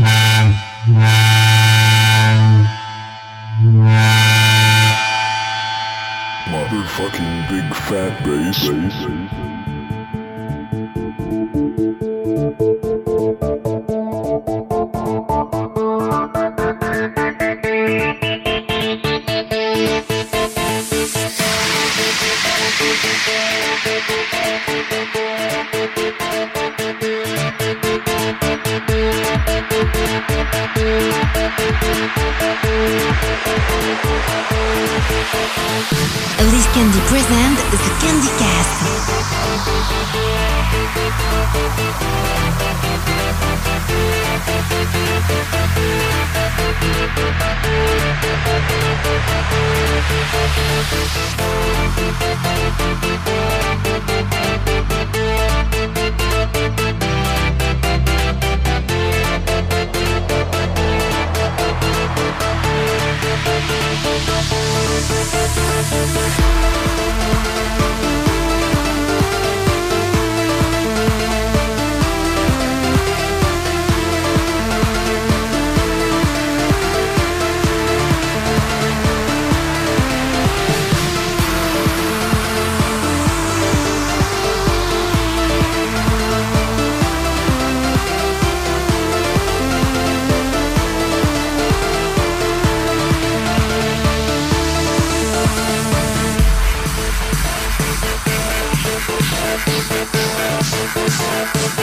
Motherfucking big fat bass. Alice Thank.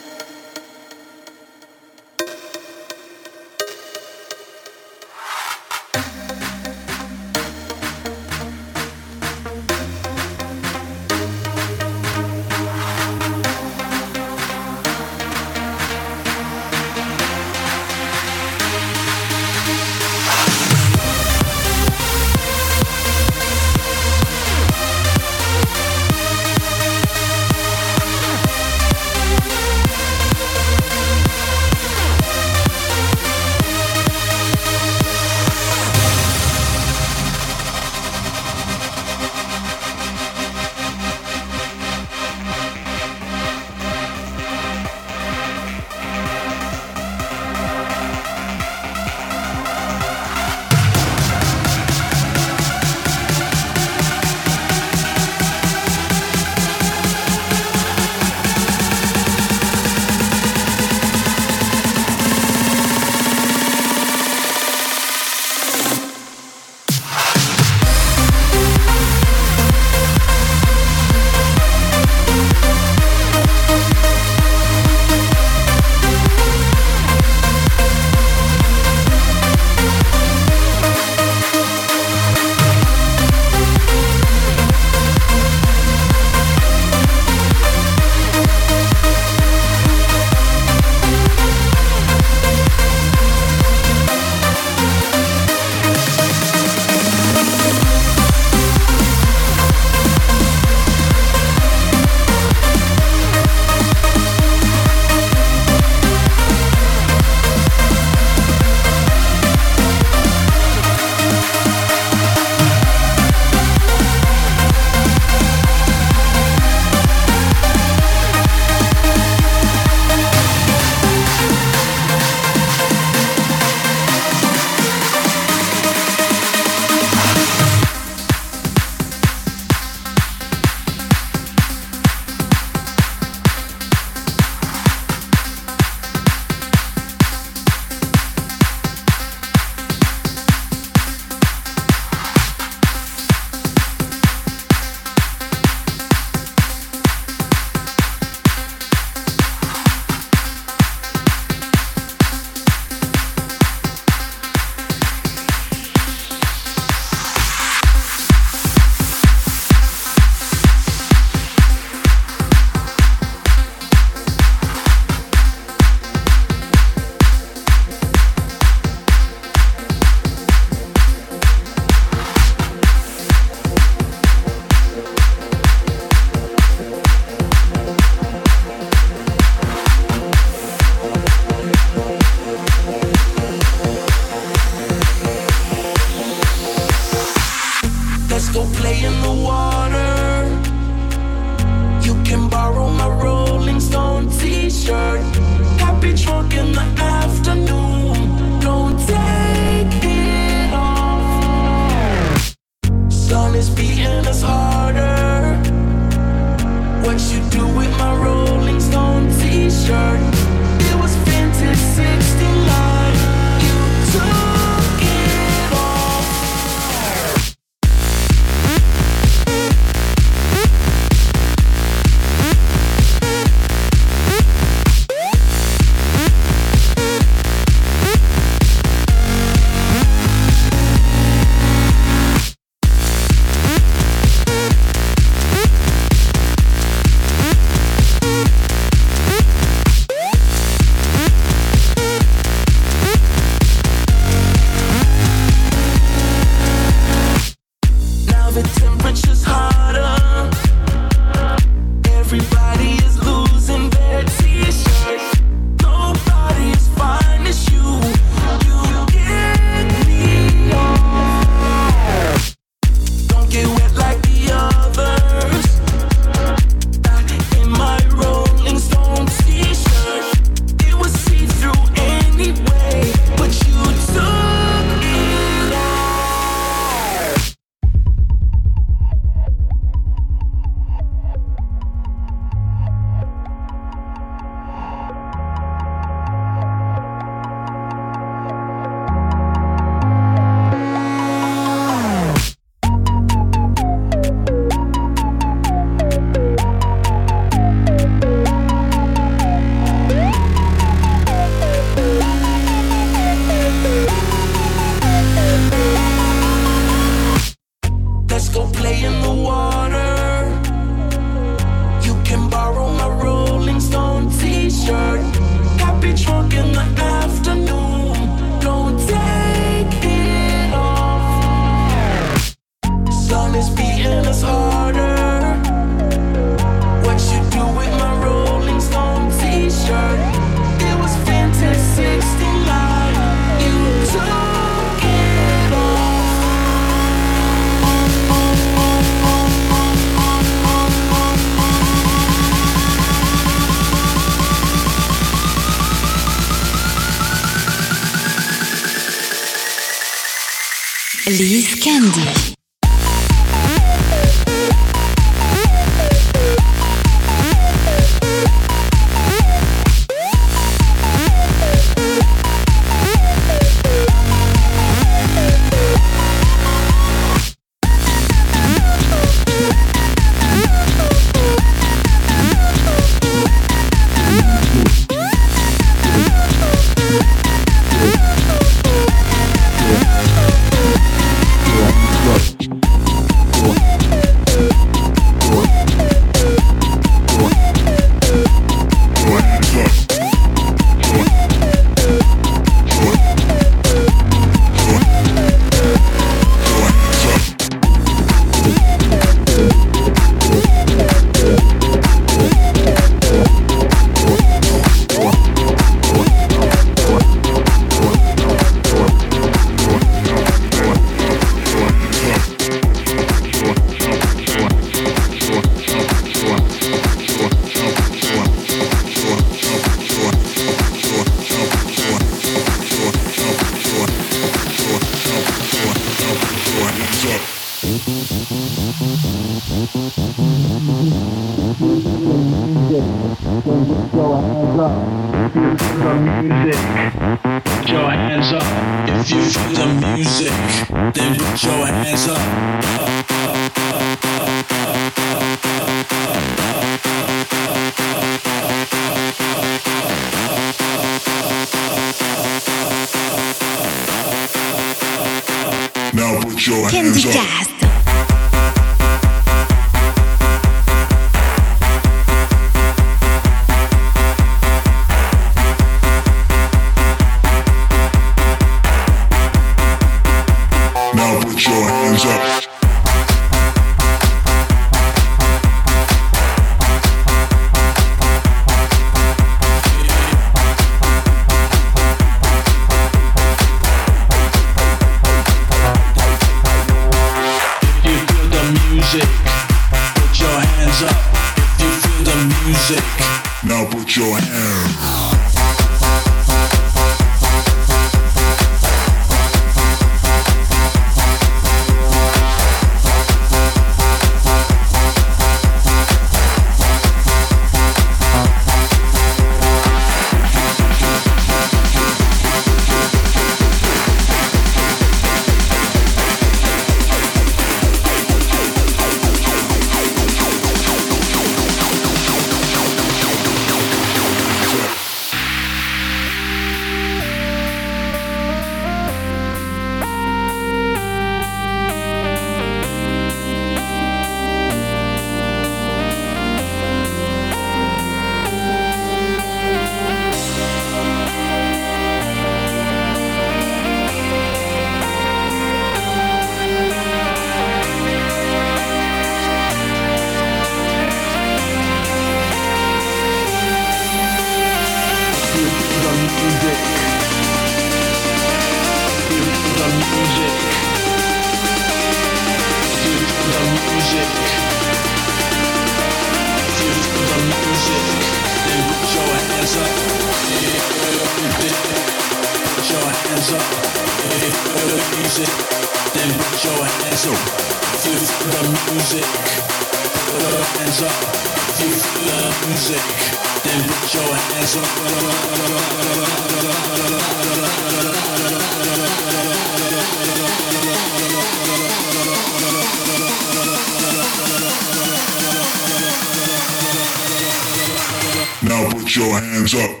Your hands up.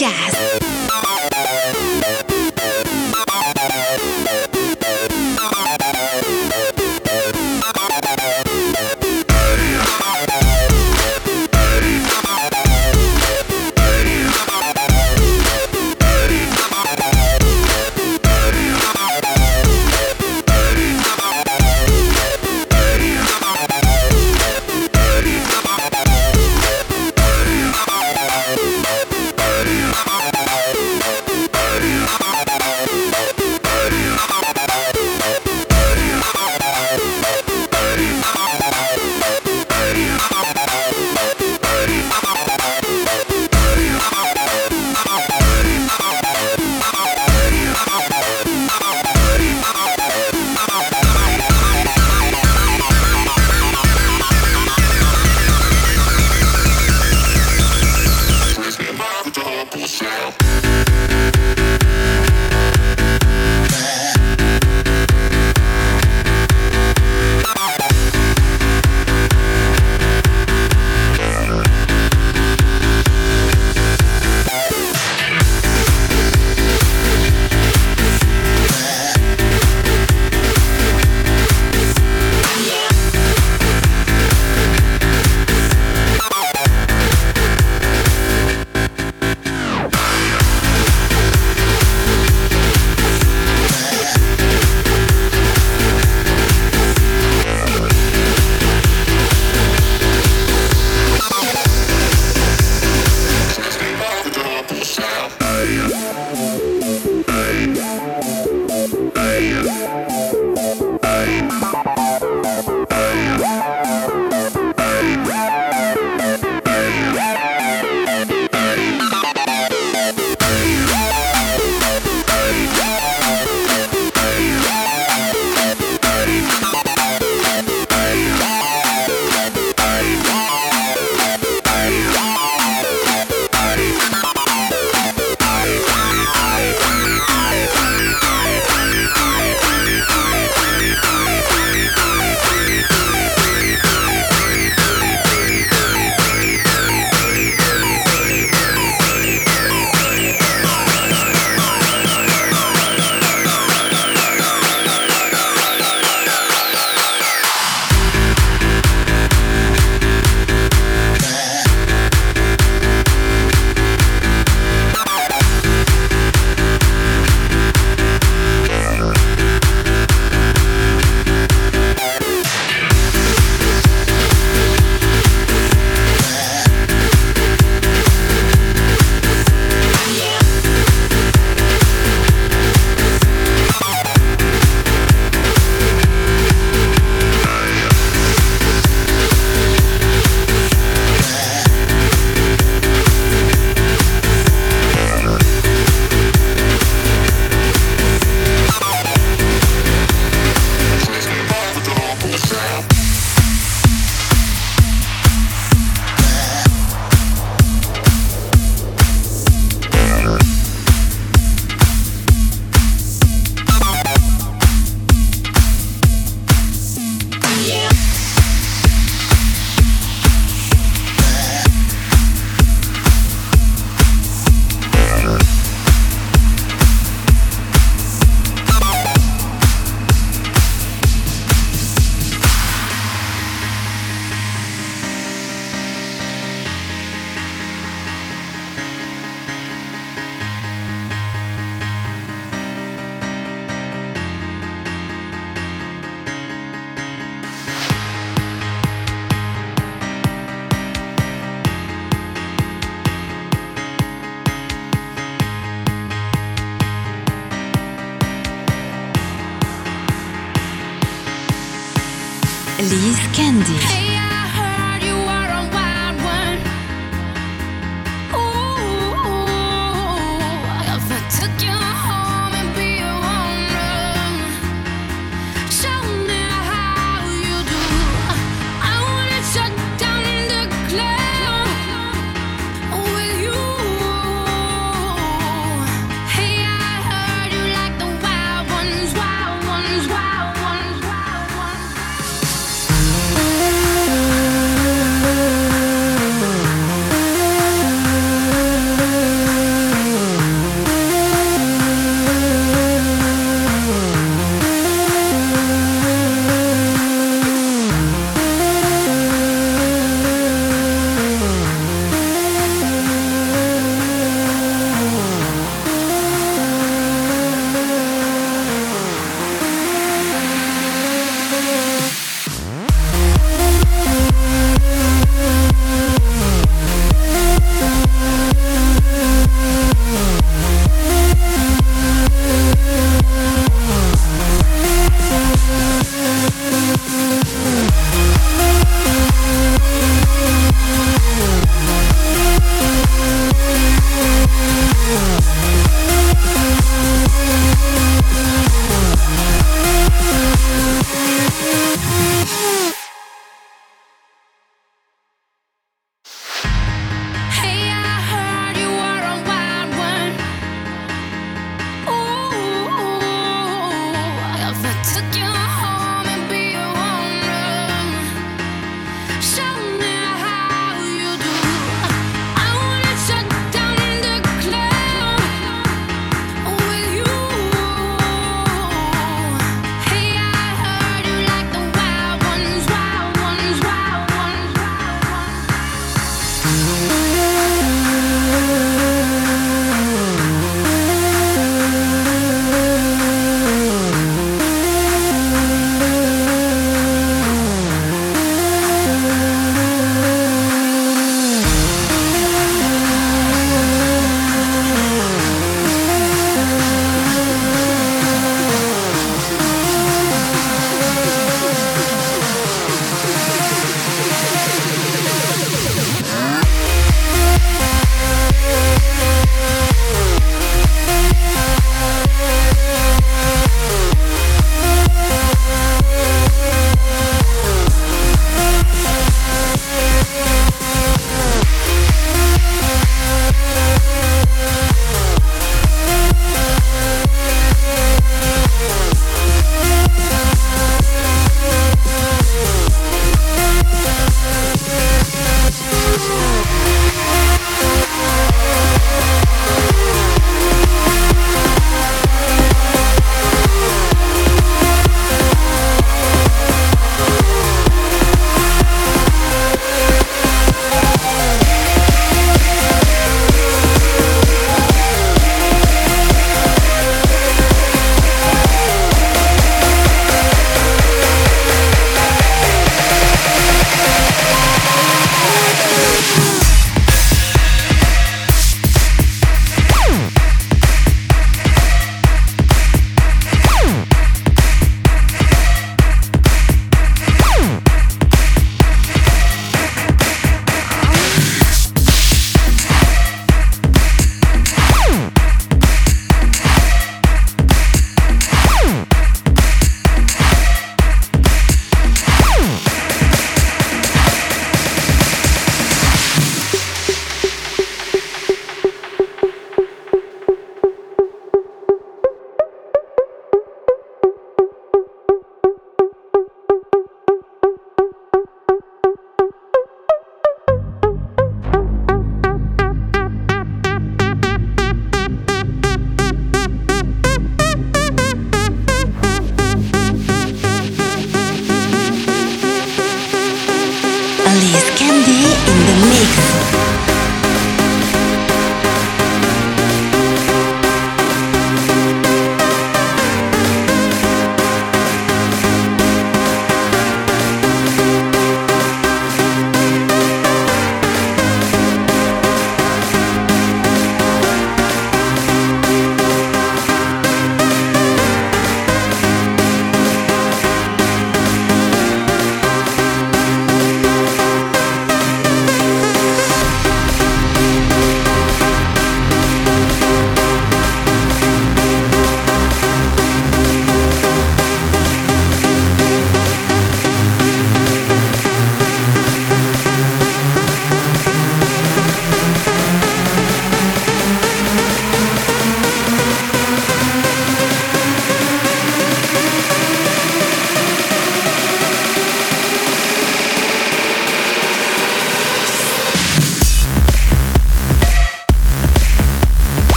Candy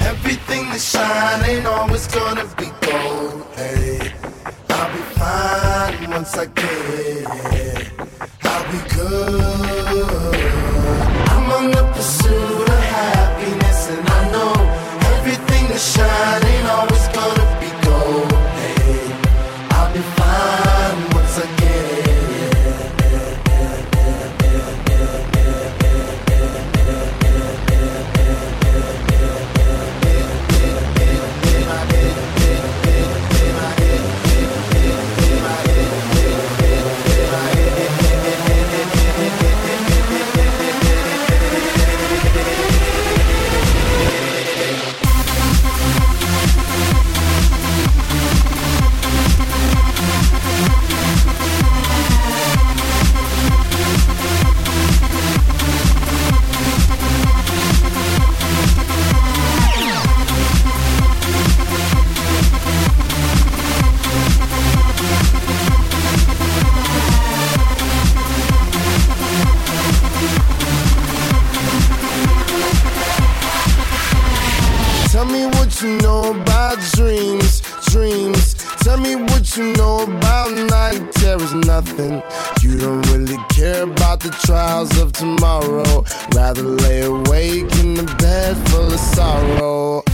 Everything that shine ain't always gonna be gold. Hey, I'll be fine once I get it. Tell me what you know about dreams, dreams. Tell me what you know about night terrors, nothing. You don't really care about the trials of tomorrow. Rather lay awake in the bed full of sorrow.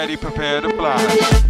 ready, prepare to fly.